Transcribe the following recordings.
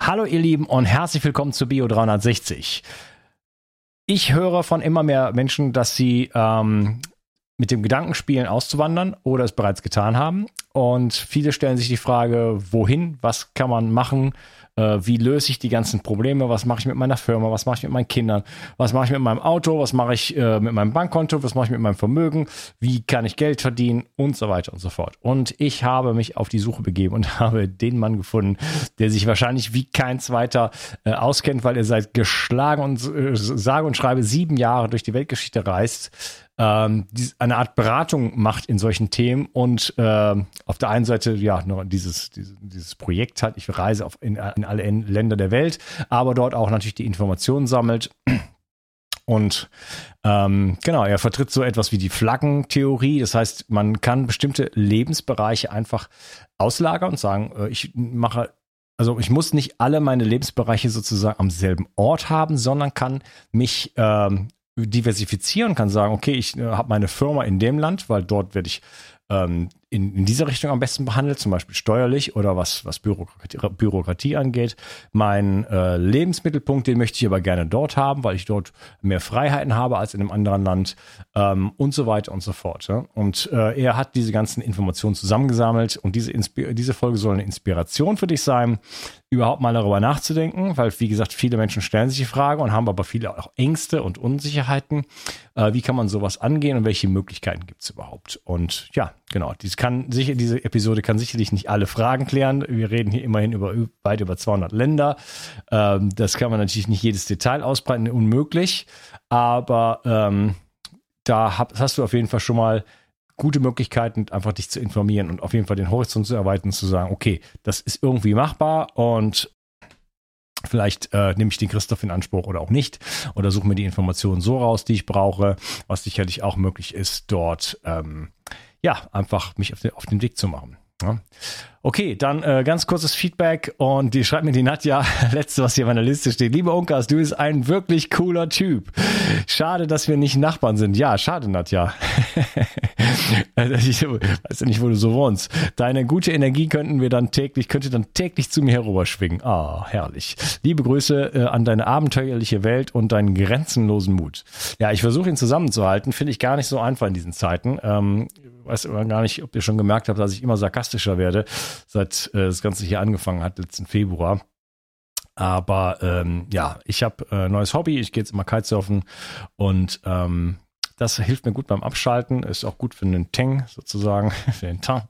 Hallo ihr Lieben und herzlich willkommen zu Bio 360. Ich höre von immer mehr Menschen, dass sie ähm, mit dem Gedanken spielen, auszuwandern oder es bereits getan haben. Und viele stellen sich die Frage, wohin, was kann man machen, äh, wie löse ich die ganzen Probleme, was mache ich mit meiner Firma, was mache ich mit meinen Kindern, was mache ich mit meinem Auto, was mache ich äh, mit meinem Bankkonto, was mache ich mit meinem Vermögen, wie kann ich Geld verdienen? Und so weiter und so fort. Und ich habe mich auf die Suche begeben und habe den Mann gefunden, der sich wahrscheinlich wie kein zweiter äh, auskennt, weil er seit geschlagen und äh, sage und schreibe sieben Jahre durch die Weltgeschichte reist ähm, eine Art Beratung macht in solchen Themen und äh, auf der einen Seite ja nur dieses, dieses, dieses Projekt hat, ich reise auf in, in alle Länder der Welt, aber dort auch natürlich die Informationen sammelt. Und ähm, genau, er vertritt so etwas wie die Flaggentheorie. Das heißt, man kann bestimmte Lebensbereiche einfach auslagern und sagen, äh, ich mache also ich muss nicht alle meine Lebensbereiche sozusagen am selben Ort haben, sondern kann mich ähm, diversifizieren, kann sagen, okay, ich äh, habe meine Firma in dem Land, weil dort werde ich ähm, in, in dieser Richtung am besten behandelt, zum Beispiel steuerlich oder was, was Bürokratie, Bürokratie angeht. Mein äh, Lebensmittelpunkt, den möchte ich aber gerne dort haben, weil ich dort mehr Freiheiten habe als in einem anderen Land ähm, und so weiter und so fort. Ja? Und äh, er hat diese ganzen Informationen zusammengesammelt und diese, diese Folge soll eine Inspiration für dich sein, überhaupt mal darüber nachzudenken, weil, wie gesagt, viele Menschen stellen sich die Frage und haben aber viele auch Ängste und Unsicherheiten. Äh, wie kann man sowas angehen und welche Möglichkeiten gibt es überhaupt? Und ja, genau, diese kann sicher, diese Episode kann sicherlich nicht alle Fragen klären. Wir reden hier immerhin über weit über 200 Länder. Ähm, das kann man natürlich nicht jedes Detail ausbreiten, unmöglich. Aber ähm, da hab, hast du auf jeden Fall schon mal gute Möglichkeiten, einfach dich zu informieren und auf jeden Fall den Horizont zu erweitern, zu sagen, okay, das ist irgendwie machbar und Vielleicht äh, nehme ich den Christoph in Anspruch oder auch nicht oder suche mir die Informationen so raus, die ich brauche, was sicherlich auch möglich ist, dort ähm, ja, einfach mich auf den, auf den Weg zu machen. Ja. Okay, dann äh, ganz kurzes Feedback und die schreibt mir die Nadja, letzte, was hier auf meiner Liste steht. Lieber Unkas, du bist ein wirklich cooler Typ. Schade, dass wir nicht Nachbarn sind. Ja, schade, Nadja. ich weiß ja nicht, wo du so wohnst. Deine gute Energie könnten wir dann täglich, könnte dann täglich zu mir herüberschwingen. Ah, herrlich. Liebe Grüße äh, an deine abenteuerliche Welt und deinen grenzenlosen Mut. Ja, ich versuche ihn zusammenzuhalten. Finde ich gar nicht so einfach in diesen Zeiten. Ähm, weiß immer gar nicht, ob ihr schon gemerkt habt, dass ich immer sarkastischer werde, seit äh, das Ganze hier angefangen hat, letzten Februar. Aber ähm, ja, ich habe äh, neues Hobby, ich gehe jetzt immer Kitesurfen und ähm, das hilft mir gut beim Abschalten, ist auch gut für den Tang sozusagen, für den Tang.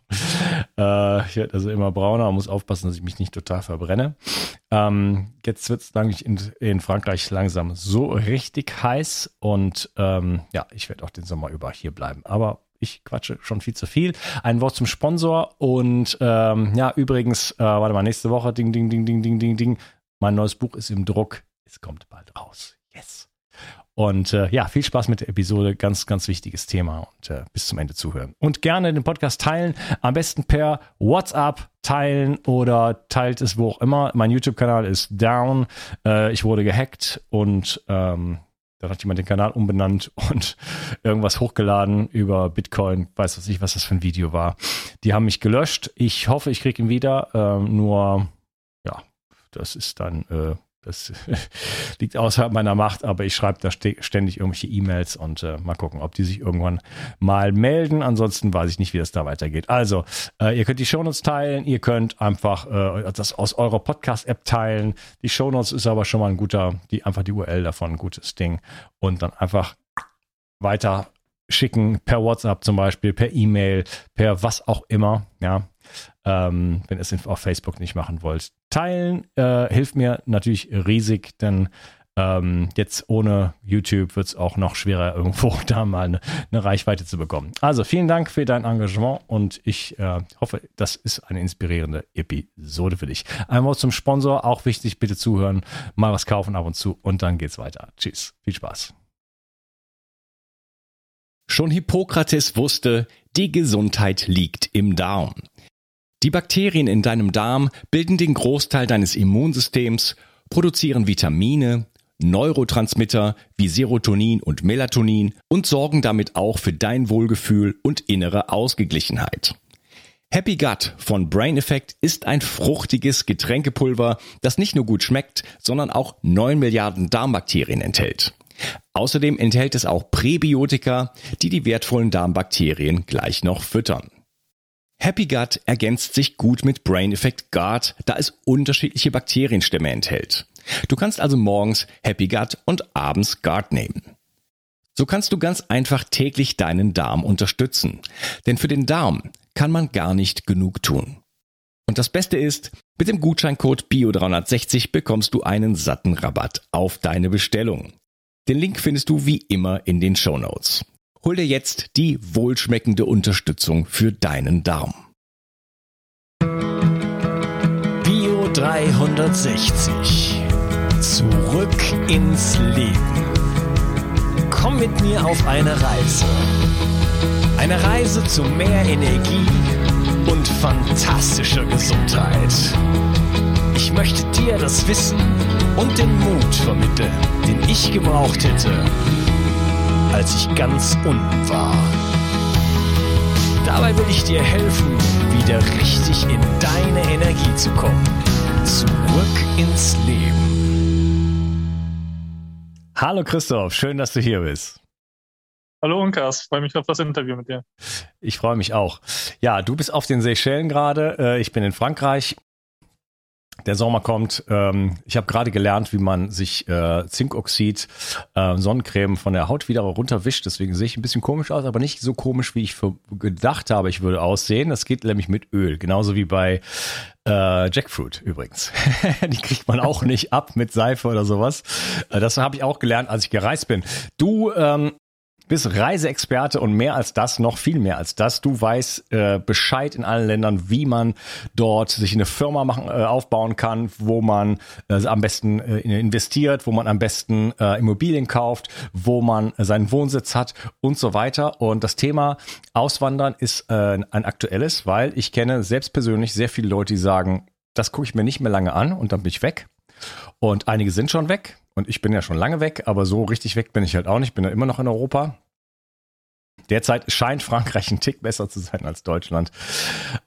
Äh, ich werde also immer brauner, muss aufpassen, dass ich mich nicht total verbrenne. Ähm, jetzt wird es in, in, Frankreich langsam so richtig heiß und ähm, ja, ich werde auch den Sommer über hier bleiben. Aber ich quatsche schon viel zu viel. Ein Wort zum Sponsor und ähm, ja, übrigens, äh, warte mal, nächste Woche, ding, ding, ding, ding, ding, ding, ding. Mein neues Buch ist im Druck. Es kommt bald raus. Yes. Und äh, ja, viel Spaß mit der Episode. Ganz, ganz wichtiges Thema und äh, bis zum Ende zuhören. Und gerne den Podcast teilen. Am besten per WhatsApp teilen oder teilt es wo auch immer. Mein YouTube-Kanal ist down. Äh, ich wurde gehackt und ähm, da hat jemand den Kanal umbenannt und irgendwas hochgeladen über Bitcoin. Weiß was ich, was das für ein Video war. Die haben mich gelöscht. Ich hoffe, ich kriege ihn wieder. Ähm, nur, ja, das ist dann äh, das liegt außerhalb meiner Macht, aber ich schreibe da ständig irgendwelche E-Mails und äh, mal gucken, ob die sich irgendwann mal melden. Ansonsten weiß ich nicht, wie das da weitergeht. Also, äh, ihr könnt die Shownotes teilen, ihr könnt einfach äh, das aus eurer Podcast-App teilen. Die Shownotes ist aber schon mal ein guter, die einfach die URL davon, ein gutes Ding. Und dann einfach weiter schicken per WhatsApp zum Beispiel, per E-Mail, per was auch immer. Ja, ähm, wenn ihr es auf Facebook nicht machen wollt. Teilen äh, hilft mir natürlich riesig, denn ähm, jetzt ohne YouTube wird es auch noch schwerer, irgendwo da mal eine, eine, Reichweite zu bekommen. Also vielen Dank für dein Engagement und ich äh, hoffe, das ist eine inspirierende Episode für dich. Einmal zum Sponsor, auch wichtig, bitte zuhören, mal was kaufen ab und zu und dann geht's weiter. Tschüss, viel Spaß. Schon Hippokrates wusste, die Gesundheit liegt im Darm. Die Bakterien in deinem Darm bilden den Großteil deines Immunsystems, produzieren Vitamine, Neurotransmitter wie Serotonin und Melatonin und sorgen damit auch für dein Wohlgefühl und innere Ausgeglichenheit. Happy Gut von Brain Effect ist ein fruchtiges Getränkepulver, das nicht nur gut schmeckt, sondern auch 9 Milliarden Darmbakterien enthält. Außerdem enthält es auch Präbiotika, die die wertvollen Darmbakterien gleich noch füttern. Happy Gut ergänzt sich gut mit Brain Effect Guard, da es unterschiedliche Bakterienstämme enthält. Du kannst also morgens Happy Gut und abends Guard nehmen. So kannst du ganz einfach täglich deinen Darm unterstützen. Denn für den Darm kann man gar nicht genug tun. Und das Beste ist, mit dem Gutscheincode BIO360 bekommst du einen satten Rabatt auf deine Bestellung. Den Link findest du wie immer in den Show Notes. Hol dir jetzt die wohlschmeckende Unterstützung für deinen Darm. Bio 360. Zurück ins Leben. Komm mit mir auf eine Reise. Eine Reise zu mehr Energie und fantastischer Gesundheit. Ich möchte dir das Wissen und den Mut vermitteln, den ich gebraucht hätte, als ich ganz unten war. Dabei will ich dir helfen, wieder richtig in deine Energie zu kommen. Zurück ins Leben. Hallo Christoph, schön, dass du hier bist. Hallo Unkas, freue mich auf das Interview mit dir. Ich freue mich auch. Ja, du bist auf den Seychellen gerade, äh, ich bin in Frankreich. Der Sommer kommt. Ähm, ich habe gerade gelernt, wie man sich äh, Zinkoxid, äh, Sonnencreme von der Haut wieder runterwischt. Deswegen sehe ich ein bisschen komisch aus, aber nicht so komisch, wie ich gedacht habe, ich würde aussehen. Das geht nämlich mit Öl. Genauso wie bei äh, Jackfruit übrigens. Die kriegt man auch nicht ab mit Seife oder sowas. Äh, das habe ich auch gelernt, als ich gereist bin. Du ähm, bist Reiseexperte und mehr als das, noch viel mehr als das. Du weißt äh, Bescheid in allen Ländern, wie man dort sich eine Firma machen, äh, aufbauen kann, wo man äh, am besten äh, investiert, wo man am besten äh, Immobilien kauft, wo man äh, seinen Wohnsitz hat und so weiter. Und das Thema Auswandern ist äh, ein aktuelles, weil ich kenne selbst persönlich sehr viele Leute, die sagen, das gucke ich mir nicht mehr lange an und dann bin ich weg. Und einige sind schon weg. Und ich bin ja schon lange weg, aber so richtig weg bin ich halt auch nicht. Bin ja immer noch in Europa. Derzeit scheint Frankreich ein Tick besser zu sein als Deutschland.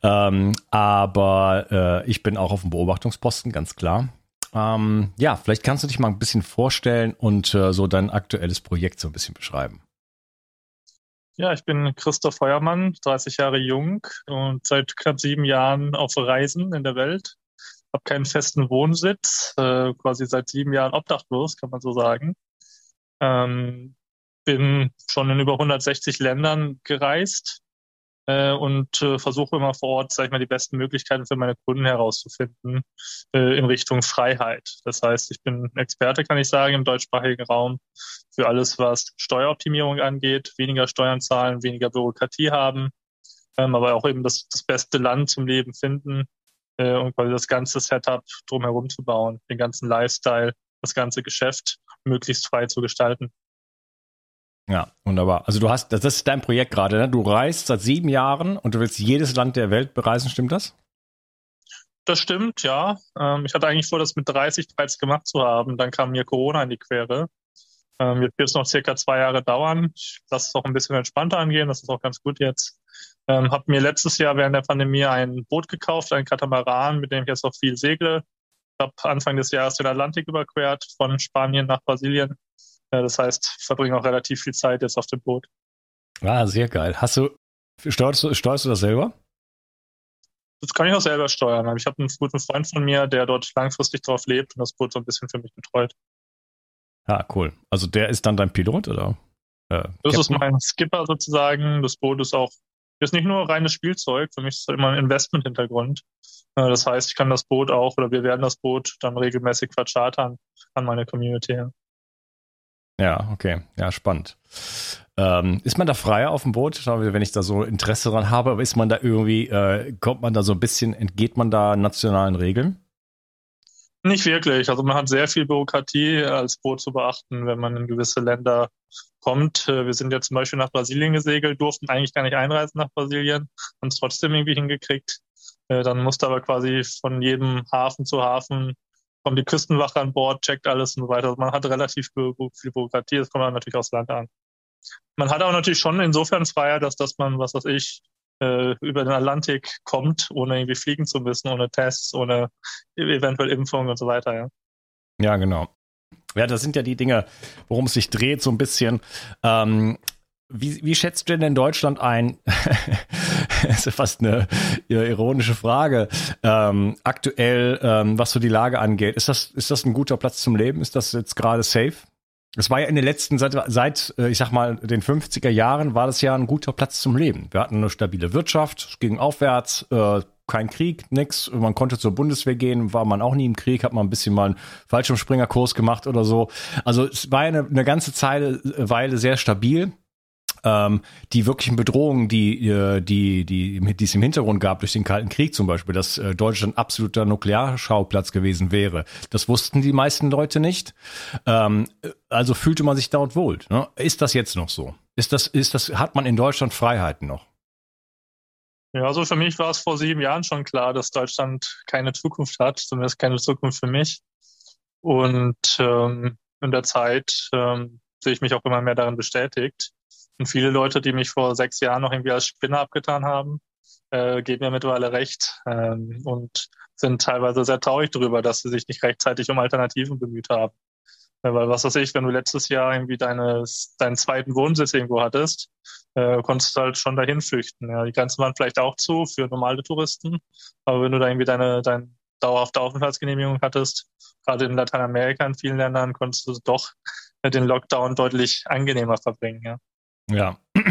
Ähm, aber äh, ich bin auch auf dem Beobachtungsposten, ganz klar. Ähm, ja, vielleicht kannst du dich mal ein bisschen vorstellen und äh, so dein aktuelles Projekt so ein bisschen beschreiben. Ja, ich bin Christoph Feuermann, 30 Jahre jung und seit knapp sieben Jahren auf Reisen in der Welt habe keinen festen Wohnsitz, äh, quasi seit sieben Jahren obdachlos, kann man so sagen. Ähm, bin schon in über 160 Ländern gereist äh, und äh, versuche immer vor Ort, sag ich mal, die besten Möglichkeiten für meine Kunden herauszufinden äh, in Richtung Freiheit. Das heißt, ich bin Experte, kann ich sagen, im deutschsprachigen Raum für alles, was Steueroptimierung angeht, weniger Steuern zahlen, weniger Bürokratie haben, ähm, aber auch eben das, das beste Land zum Leben finden äh, und quasi das ganze Setup drumherum zu bauen, den ganzen Lifestyle, das ganze Geschäft möglichst frei zu gestalten. Ja, wunderbar. Also du hast, das ist dein Projekt gerade, ne? Du reist seit sieben Jahren und du willst jedes Land der Welt bereisen, stimmt das? Das stimmt, ja. Ähm, ich hatte eigentlich vor, das mit 30 bereits gemacht zu haben. Dann kam mir Corona in die Quere. Ähm, jetzt wird es noch circa zwei Jahre dauern. Ich lasse es auch ein bisschen entspannter angehen. Das ist auch ganz gut jetzt. Ähm, habe mir letztes Jahr während der Pandemie ein Boot gekauft, ein Katamaran, mit dem ich jetzt auch viel segle. Ich habe Anfang des Jahres den Atlantik überquert, von Spanien nach Brasilien. Äh, das heißt, ich verbringe auch relativ viel Zeit jetzt auf dem Boot. Ah, sehr geil. Hast du, steuerst du, steuerst du das selber? Das kann ich auch selber steuern. Ich habe einen guten Freund von mir, der dort langfristig drauf lebt und das Boot so ein bisschen für mich betreut. Ah, cool. Also der ist dann dein Pilot, oder? Äh, das ist mein Skipper sozusagen. Das Boot ist auch ist nicht nur reines Spielzeug, für mich ist es immer ein Investment-Hintergrund. Äh, das heißt, ich kann das Boot auch oder wir werden das Boot dann regelmäßig verchartern an meine Community. Ja, okay. Ja, spannend. Ähm, ist man da freier auf dem Boot, wenn ich da so Interesse dran habe? Aber ist man da irgendwie, äh, kommt man da so ein bisschen, entgeht man da nationalen Regeln? Nicht wirklich. Also man hat sehr viel Bürokratie als Boot zu beachten, wenn man in gewisse Länder kommt. Äh, wir sind ja zum Beispiel nach Brasilien gesegelt, durften eigentlich gar nicht einreisen nach Brasilien, haben es trotzdem irgendwie hingekriegt. Äh, dann musste aber quasi von jedem Hafen zu Hafen kommt die Küstenwache an Bord, checkt alles und so weiter. Also man hat relativ viel Bürokratie, das kommt dann natürlich aufs Land an. Man hat auch natürlich schon insofern Freiheit, dass, dass man, was weiß ich, äh, über den Atlantik kommt, ohne irgendwie fliegen zu müssen, ohne Tests, ohne eventuell Impfung und so weiter. Ja, ja genau. Ja, das sind ja die Dinge, worum es sich dreht, so ein bisschen. Ähm, wie, wie schätzt du denn in Deutschland ein? das ist fast eine ironische Frage. Ähm, aktuell, ähm, was so die Lage angeht, ist das, ist das ein guter Platz zum Leben? Ist das jetzt gerade safe? Es war ja in den letzten, seit, seit, äh, ich sag mal, den 50er Jahren war das ja ein guter Platz zum Leben. Wir hatten eine stabile Wirtschaft, es ging aufwärts, äh, kein Krieg, nix. Man konnte zur Bundeswehr gehen, war man auch nie im Krieg, hat man ein bisschen mal einen Fallschirmspringerkurs gemacht oder so. Also es war eine, eine ganze Zeile, Weile sehr stabil ähm, die wirklichen Bedrohungen, die, äh, die, die, die es im Hintergrund gab durch den Kalten Krieg zum Beispiel, dass äh, Deutschland absoluter Nuklearschauplatz gewesen wäre. Das wussten die meisten Leute nicht. Ähm, also fühlte man sich dort wohl. Ne? Ist das jetzt noch so? Ist das, ist das, hat man in Deutschland Freiheiten noch? Ja, also für mich war es vor sieben Jahren schon klar, dass Deutschland keine Zukunft hat, zumindest keine Zukunft für mich. Und ähm, in der Zeit ähm, sehe ich mich auch immer mehr darin bestätigt. Und viele Leute, die mich vor sechs Jahren noch irgendwie als Spinner abgetan haben, äh, geben mir mittlerweile recht ähm, und sind teilweise sehr traurig darüber, dass sie sich nicht rechtzeitig um Alternativen bemüht haben. Ja, weil was weiß ich, wenn du letztes Jahr irgendwie deine, deinen zweiten Wohnsitz irgendwo hattest, äh, konntest du halt schon dahin flüchten. Ja. Die Grenzen waren vielleicht auch zu für normale Touristen, aber wenn du da irgendwie deine, deine dauerhafte Aufenthaltsgenehmigung hattest, gerade in Lateinamerika in vielen Ländern, konntest du doch den Lockdown deutlich angenehmer verbringen. Ja. Ja.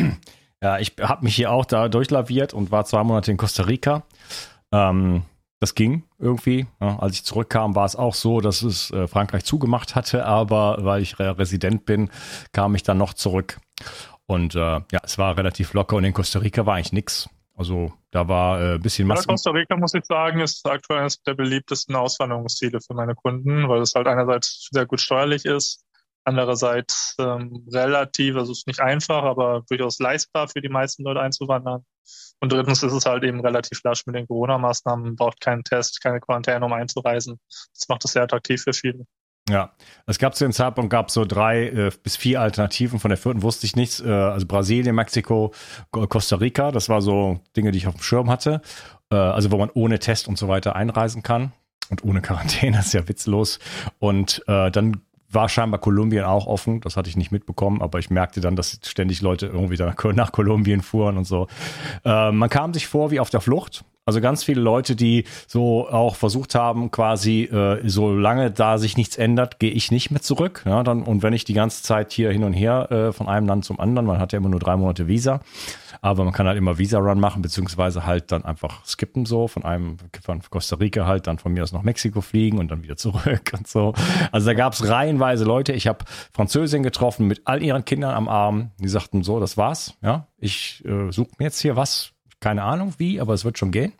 Ja, ich habe mich hier auch da durchlaviert und war zwei Monate in Costa Rica. Ähm, das ging irgendwie. Ja, als ich zurückkam, war es auch so, dass es äh, Frankreich zugemacht hatte, aber weil ich Resident bin, kam ich dann noch zurück. Und äh, ja, es war relativ locker und in Costa Rica war eigentlich nichts. Also da war äh, ein bisschen Maske. Ja, Costa Rica, muss ich sagen, ist aktuell eines der beliebtesten Auswanderungsziele für meine Kunden, weil es halt einerseits sehr gut steuerlich ist, Andererseits ähm, relativ, also es ist nicht einfach, aber durchaus leistbar für die meisten Leute einzuwandern. Und drittens ist es halt eben relativ lasch mit den Corona-Maßnahmen, braucht keinen Test, keine Quarantäne, um einzureisen. Das macht es sehr attraktiv für viele. Ja, es gab zu dem Zeitpunkt gab so drei äh, bis vier Alternativen. Von der vierten wusste ich nichts. Äh, also Brasilien, Mexiko, Costa Rica. Das war so Dinge, die ich auf dem Schirm hatte. Äh, also wo man ohne Test und so weiter einreisen kann und ohne Quarantäne. Das ist ja witzlos. Und äh, dann war scheinbar Kolumbien auch offen. Das hatte ich nicht mitbekommen, aber ich merkte dann, dass ständig Leute irgendwie nach, Kolumbien fuhren und so. Äh, man kam sich vor wie auf der Flucht. Also ganz viele Leute, die so auch versucht haben, quasi, äh, solange da sich nichts ändert, gehe ich nicht mehr zurück. Ja, dann, und wenn ich die ganze Zeit hier hin und her äh, von einem Land zum anderen, man hat ja immer nur drei Monate Visa, aber man kann halt immer Visa-Run machen, beziehungsweise halt dann einfach skippen so, von einem, von Costa Rica halt dann von mir aus nach Mexiko fliegen und dann wieder zurück und so. Also da gab es reihenweise Leute. Ich habe Französin getroffen mit all ihren Kindern am Arm. Die sagten so, das war's. Ja, ich äh, suche mir jetzt hier was. Keine Ahnung wie, aber es wird schon gehen.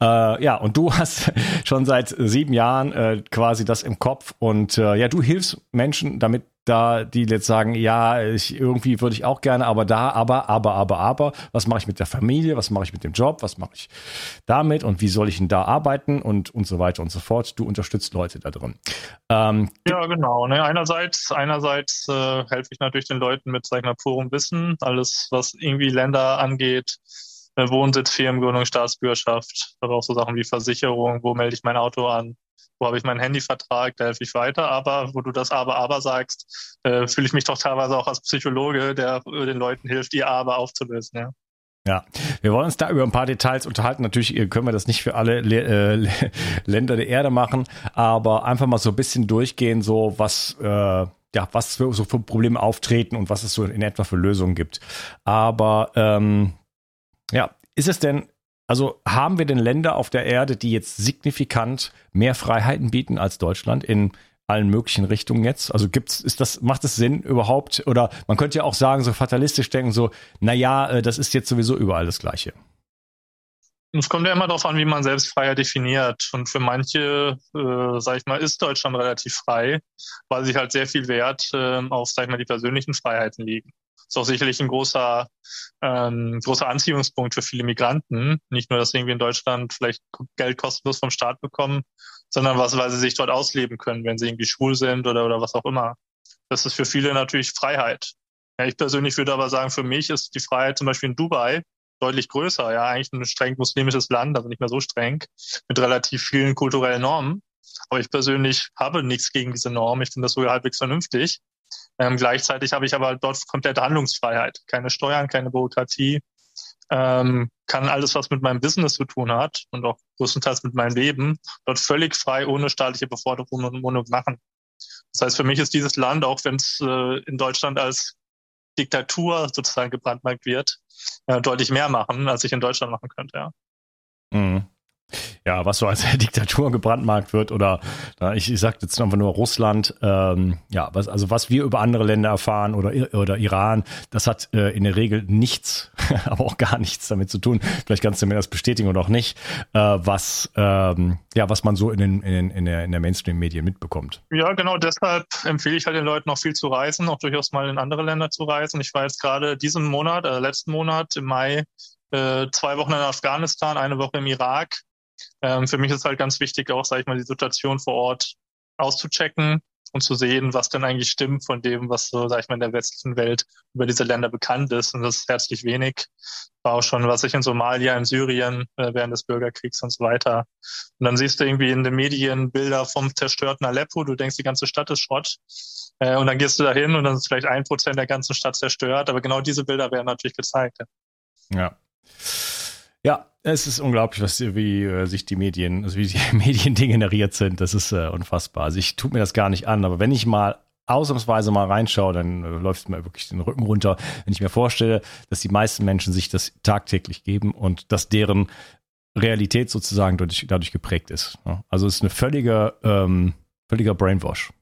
Äh, ja, und du hast schon seit sieben Jahren äh, quasi das im Kopf und äh, ja, du hilfst Menschen damit da, die jetzt sagen, ja, ich, irgendwie würde ich auch gerne, aber da, aber, aber, aber, aber, was mache ich mit der Familie, was mache ich mit dem Job, was mache ich damit und wie soll ich denn da arbeiten und, und so weiter und so fort. Du unterstützt Leute da drin. Ähm, ja, genau. Ne? Einerseits, einerseits äh, helfe ich natürlich den Leuten mit, sag ich mal, purem Wissen, alles, was irgendwie Länder angeht, Wohnsitz, Firmengründung, Staatsbürgerschaft, aber auch so Sachen wie Versicherung, wo melde ich mein Auto an, wo habe ich meinen Handyvertrag, da helfe ich weiter. Aber wo du das Aber, Aber sagst, äh, fühle ich mich doch teilweise auch als Psychologe, der den Leuten hilft, ihr Aber aufzulösen. Ja. Ja, wir wollen uns da über ein paar Details unterhalten. Natürlich können wir das nicht für alle Le äh, Länder der Erde machen, aber einfach mal so ein bisschen durchgehen, so was, äh, ja, was für, so für Probleme auftreten und was es so in etwa für Lösungen gibt. Aber ähm, ja, ist es denn, also haben wir denn Länder auf der Erde, die jetzt signifikant mehr Freiheiten bieten als Deutschland in allen möglichen Richtungen jetzt? Also gibt's, ist das, macht es Sinn überhaupt? Oder man könnte ja auch sagen, so fatalistisch denken, so, naja, äh, das ist jetzt sowieso überall das Gleiche. Es kommt ja immer darauf an, wie man selbst Freiheit definiert. Und für manche, äh, sag ich mal, ist Deutschland relativ frei, weil sich halt sehr viel Wert äh, auf, sag ich mal, die persönlichen Freiheiten liegen ist auch sicherlich ein großer, ähm, großer Anziehungspunkt für viele Migranten. Nicht nur, dass sie irgendwie in Deutschland vielleicht Geld kostenlos vom Staat bekommen, sondern was, weil sie sich dort ausleben können, wenn sie irgendwie schwul sind oder, oder was auch immer. Das ist für viele natürlich Freiheit. Ja, ich persönlich würde aber sagen, für mich ist die Freiheit zum Beispiel in Dubai deutlich größer. Ja, eigentlich ein streng muslimisches Land, also nicht mehr so streng, mit relativ vielen kulturellen Normen. Aber ich persönlich habe nichts gegen diese Norm. Ich finde das sogar halbwegs vernünftig. Ähm, gleichzeitig habe ich aber dort komplette Handlungsfreiheit. Keine Steuern, keine Bürokratie. Ähm, kann alles, was mit meinem Business zu tun hat und auch größtenteils mit meinem Leben, dort völlig frei, ohne staatliche Beforderung und Mono machen. Das heißt, für mich ist dieses Land, auch wenn es äh, in Deutschland als Diktatur sozusagen gebrandmarkt wird, äh, deutlich mehr machen, als ich in Deutschland machen könnte, ja. Mhm ja, was so als Diktatur gebrandmarkt wird oder ich, ich sage jetzt einfach nur Russland, ähm, ja, was, also was wir über andere Länder erfahren oder, oder Iran, das hat äh, in der Regel nichts, aber auch gar nichts damit zu tun. Vielleicht kannst du mir das bestätigen oder auch nicht, äh, was, ähm, ja, was man so in, den, in, den, in der, in der Mainstream-Medien mitbekommt. Ja, genau, deshalb empfehle ich halt den Leuten auch viel zu reisen, auch durchaus mal in andere Länder zu reisen. Ich war jetzt gerade diesen Monat, äh, letzten Monat im Mai, äh, zwei Wochen in Afghanistan, eine Woche im Irak ähm, für mich ist halt ganz wichtig, auch, sage ich mal, die Situation vor Ort auszuchecken und zu sehen, was denn eigentlich stimmt von dem, was so, sag ich mal, in der westlichen Welt über diese Länder bekannt ist. Und das ist herzlich wenig. War auch schon, was ich in Somalia, in Syrien äh, während des Bürgerkriegs und so weiter. Und dann siehst du irgendwie in den Medien Bilder vom zerstörten Aleppo. Du denkst, die ganze Stadt ist Schrott. Äh, und dann gehst du da hin und dann ist vielleicht ein Prozent der ganzen Stadt zerstört. Aber genau diese Bilder werden natürlich gezeigt. Ja. Ja, es ist unglaublich, was, wie äh, sich die Medien, also wie die Medien degeneriert sind. Das ist äh, unfassbar. Also ich tue mir das gar nicht an, aber wenn ich mal ausnahmsweise mal reinschaue, dann äh, läuft mir wirklich den Rücken runter, wenn ich mir vorstelle, dass die meisten Menschen sich das tagtäglich geben und dass deren Realität sozusagen dadurch, dadurch geprägt ist. Ja? Also es ist eine völlige, ähm, völliger Brainwash.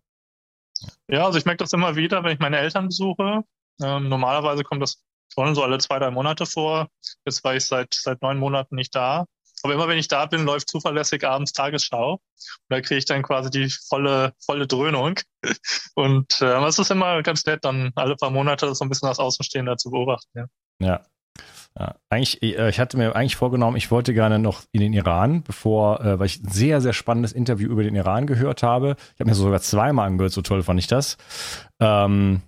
Ja, also ich merke das immer wieder, wenn ich meine Eltern besuche. Ähm, normalerweise kommt das schon so alle zwei, drei Monate vor. Jetzt war ich seit, seit neun Monaten nicht da. Aber immer wenn ich da bin, läuft zuverlässig abends Tagesschau. Und da kriege ich dann quasi die volle, volle Dröhnung. Und äh, es ist immer ganz nett, dann alle paar Monate so ein bisschen das Außenstehende zu beobachten. Ja. ja. Ja, eigentlich, äh, ich hatte mir eigentlich vorgenommen, ich wollte gerne noch in den Iran, bevor, äh, weil ich ein sehr, sehr spannendes Interview über den Iran gehört habe. Ich habe mir sogar zweimal angehört, so toll fand ich das. Ähm,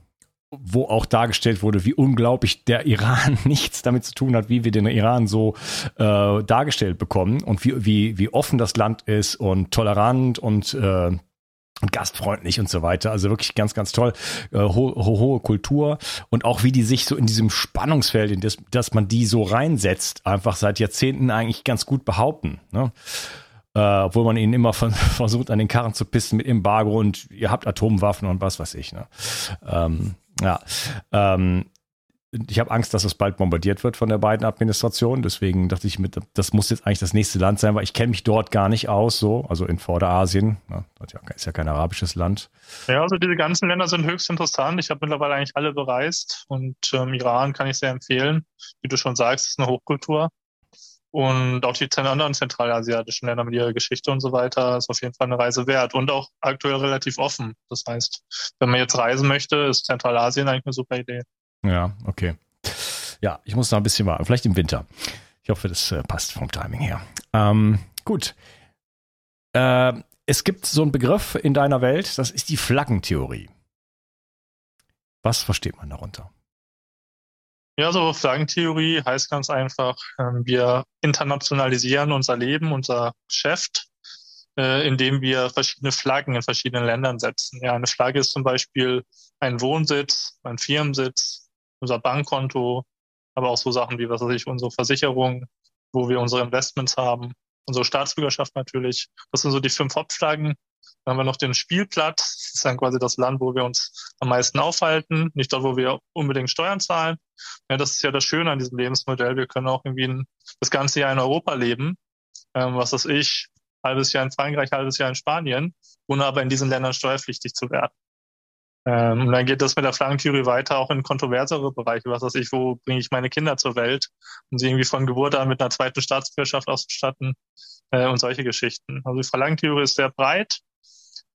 wo auch dargestellt wurde, wie unglaublich der Iran nichts damit zu tun hat, wie wir den Iran so äh, dargestellt bekommen und wie, wie, wie offen das Land ist und tolerant und äh, und gastfreundlich und so weiter. Also wirklich ganz, ganz toll. Äh, ho ho hohe Kultur und auch wie die sich so in diesem Spannungsfeld, in das, dass man die so reinsetzt, einfach seit Jahrzehnten eigentlich ganz gut behaupten. Ne? Äh, obwohl man ihnen immer von, versucht, an den Karren zu pissen mit Embargo und ihr habt Atomwaffen und was weiß ich. Ne? Ähm, ja. Ähm, ich habe Angst, dass es bald bombardiert wird von der beiden Administrationen. Deswegen dachte ich, mit, das muss jetzt eigentlich das nächste Land sein, weil ich kenne mich dort gar nicht aus, so, also in Vorderasien. Ne? Ist ja kein arabisches Land. Ja, also diese ganzen Länder sind höchst interessant. Ich habe mittlerweile eigentlich alle bereist und ähm, Iran kann ich sehr empfehlen. Wie du schon sagst, ist eine Hochkultur. Und auch die anderen zentralasiatischen Länder mit ihrer Geschichte und so weiter ist auf jeden Fall eine Reise wert und auch aktuell relativ offen. Das heißt, wenn man jetzt reisen möchte, ist Zentralasien eigentlich eine super Idee. Ja, okay. Ja, ich muss noch ein bisschen warten. Vielleicht im Winter. Ich hoffe, das äh, passt vom Timing her. Ähm, gut. Äh, es gibt so einen Begriff in deiner Welt, das ist die Flaggentheorie. Was versteht man darunter? Ja, so Flaggentheorie heißt ganz einfach, ähm, wir internationalisieren unser Leben, unser Geschäft, äh, indem wir verschiedene Flaggen in verschiedenen Ländern setzen. Ja, eine Flagge ist zum Beispiel ein Wohnsitz, ein Firmensitz, unser Bankkonto, aber auch so Sachen wie, was weiß ich, unsere Versicherung, wo wir unsere Investments haben, unsere Staatsbürgerschaft natürlich. Das sind so die fünf Hauptflaggen. Dann haben wir noch den Spielplatz. Das ist dann quasi das Land, wo wir uns am meisten aufhalten. Nicht dort, wo wir unbedingt Steuern zahlen. Ja, das ist ja das Schöne an diesem Lebensmodell. Wir können auch irgendwie ein, das ganze Jahr in Europa leben. Ähm, was weiß ich, halbes Jahr in Frankreich, halbes Jahr in Spanien, ohne aber in diesen Ländern steuerpflichtig zu werden. Ähm, und dann geht das mit der Flaggentheorie weiter auch in kontroversere Bereiche. Was weiß ich, wo bringe ich meine Kinder zur Welt und sie irgendwie von Geburt an mit einer zweiten Staatsbürgerschaft auszustatten äh, und solche Geschichten. Also die Flaggentheorie ist sehr breit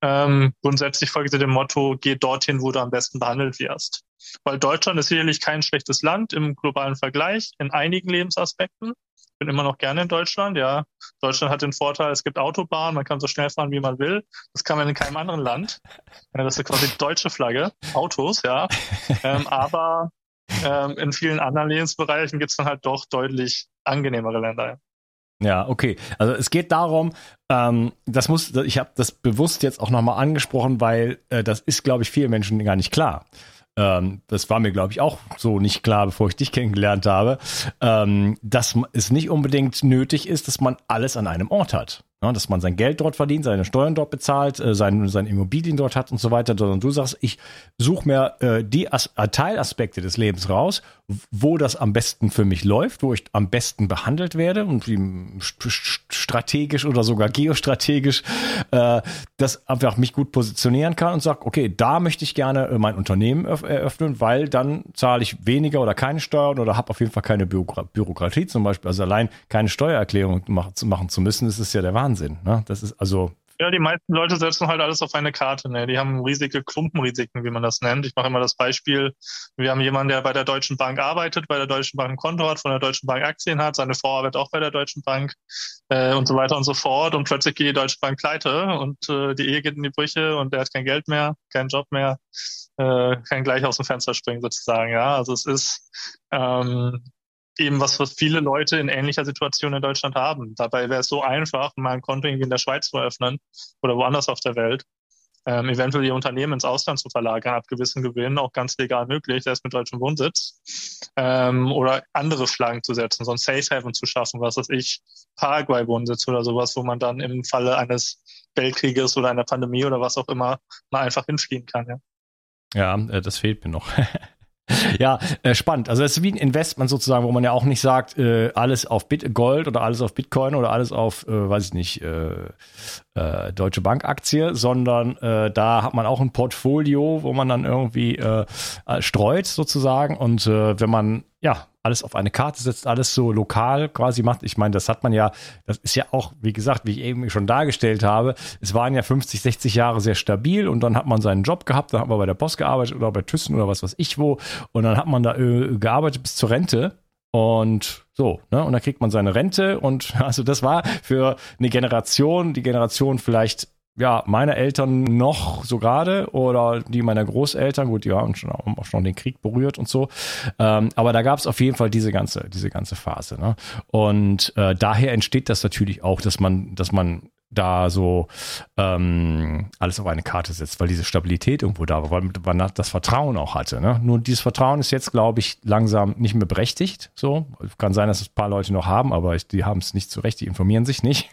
ähm, grundsätzlich folgt dem Motto, geh dorthin, wo du am besten behandelt wirst. Weil Deutschland ist sicherlich kein schlechtes Land im globalen Vergleich in einigen Lebensaspekten. Bin immer noch gerne in Deutschland, ja. Deutschland hat den Vorteil, es gibt Autobahnen, man kann so schnell fahren, wie man will. Das kann man in keinem anderen Land. Das ist quasi deutsche Flagge, Autos, ja. Ähm, aber ähm, in vielen anderen Lebensbereichen gibt es dann halt doch deutlich angenehmere Länder. Ja. Okay. Also es geht darum, ähm, das muss, ich habe das bewusst jetzt auch nochmal angesprochen, weil äh, das ist, glaube ich, vielen Menschen gar nicht klar. Ähm, das war mir, glaube ich, auch so nicht klar, bevor ich dich kennengelernt habe, ähm, dass es nicht unbedingt nötig ist, dass man alles an einem Ort hat. Ja, dass man sein Geld dort verdient, seine Steuern dort bezahlt, äh, sein, seine Immobilien dort hat und so weiter, sondern du sagst, ich suche mir äh, die As äh, Teilaspekte des Lebens raus, wo das am besten für mich läuft, wo ich am besten behandelt werde und wie strategisch oder sogar geostrategisch äh, das einfach mich gut positionieren kann und sag, okay, da möchte ich gerne äh, mein Unternehmen eröffnen, weil dann zahle ich weniger oder keine Steuern oder habe auf jeden Fall keine Bürokra Bürokratie zum Beispiel. Also allein keine Steuererklärung machen zu, machen zu müssen, das ist ja der Wahnsinn. Wahnsinn. Ne? Das ist also. Ja, die meisten Leute setzen halt alles auf eine Karte. Ne? Die haben riesige Klumpenrisiken, wie man das nennt. Ich mache immer das Beispiel, wir haben jemanden, der bei der Deutschen Bank arbeitet, bei der Deutschen Bank ein Konto hat, von der Deutschen Bank Aktien hat, seine Frau arbeitet auch bei der Deutschen Bank äh, und so weiter und so fort. Und plötzlich geht die Deutsche Bank pleite und äh, die Ehe geht in die Brüche und er hat kein Geld mehr, keinen Job mehr, äh, kann gleich aus dem Fenster springen sozusagen. Ja, also es ist ähm, eben was, was viele Leute in ähnlicher Situation in Deutschland haben. Dabei wäre es so einfach, mal ein Konto irgendwie in der Schweiz zu eröffnen oder woanders auf der Welt. Ähm, eventuell ihr Unternehmen ins Ausland zu verlagern, ab gewissen Gewinnen auch ganz legal möglich, selbst mit deutschem Wohnsitz. Ähm, oder andere Flaggen zu setzen, so ein Safe Haven zu schaffen, was weiß ich, Paraguay-Wohnsitz oder sowas, wo man dann im Falle eines Weltkrieges oder einer Pandemie oder was auch immer mal einfach hinfliehen kann, ja. Ja, äh, das fehlt mir noch. Ja, äh, spannend. Also es ist wie ein Investment sozusagen, wo man ja auch nicht sagt, äh, alles auf Bit Gold oder alles auf Bitcoin oder alles auf, äh, weiß ich nicht, äh, äh, Deutsche Bank Aktie, sondern äh, da hat man auch ein Portfolio, wo man dann irgendwie streut sozusagen. Und wenn man ja alles auf eine Karte setzt, alles so lokal quasi macht. Ich meine, das hat man ja, das ist ja auch, wie gesagt, wie ich eben schon dargestellt habe, es waren ja 50, 60 Jahre sehr stabil und dann hat man seinen Job gehabt, dann hat man bei der Post gearbeitet oder bei Thyssen oder was weiß ich wo und dann hat man da äh, gearbeitet bis zur Rente und so, ne? Und dann kriegt man seine Rente und also das war für eine Generation, die Generation vielleicht ja, meine Eltern noch so gerade oder die meiner Großeltern, gut, die haben schon, auch schon den Krieg berührt und so. Ähm, aber da gab es auf jeden Fall diese ganze, diese ganze Phase. Ne? Und äh, daher entsteht das natürlich auch, dass man, dass man da so ähm, alles auf eine Karte setzt, weil diese Stabilität irgendwo da war, weil man das Vertrauen auch hatte. Ne? Nur dieses Vertrauen ist jetzt, glaube ich, langsam nicht mehr berechtigt. So kann sein, dass es ein paar Leute noch haben, aber ich, die haben es nicht zurecht, die informieren sich nicht.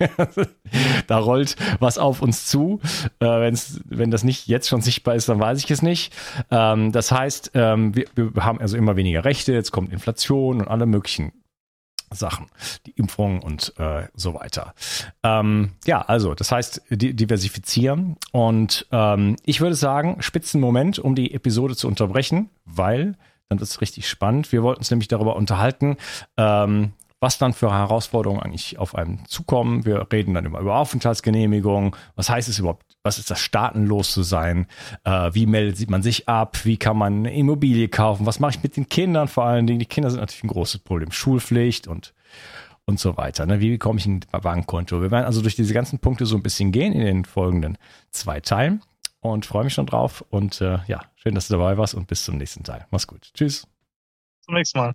da rollt was auf uns zu. Äh, wenn's, wenn das nicht jetzt schon sichtbar ist, dann weiß ich es nicht. Ähm, das heißt, ähm, wir, wir haben also immer weniger Rechte. Jetzt kommt Inflation und alle möglichen Sachen, die Impfung und äh, so weiter. Ähm, ja, also das heißt di diversifizieren und ähm, ich würde sagen, Spitzenmoment, um die Episode zu unterbrechen, weil dann wird es richtig spannend. Wir wollten uns nämlich darüber unterhalten, ähm, was dann für Herausforderungen eigentlich auf einem zukommen. Wir reden dann immer über Aufenthaltsgenehmigung. Was heißt es überhaupt? Was ist das, staatenlos zu sein? Äh, wie meldet man sich ab? Wie kann man eine Immobilie kaufen? Was mache ich mit den Kindern vor allen Dingen? Die Kinder sind natürlich ein großes Problem. Schulpflicht und und so weiter. Ne? Wie bekomme ich ein Bankkonto? Wir werden also durch diese ganzen Punkte so ein bisschen gehen in den folgenden zwei Teilen und freue mich schon drauf. Und äh, ja, schön, dass du dabei warst und bis zum nächsten Teil. Mach's gut. Tschüss. Zum nächsten Mal.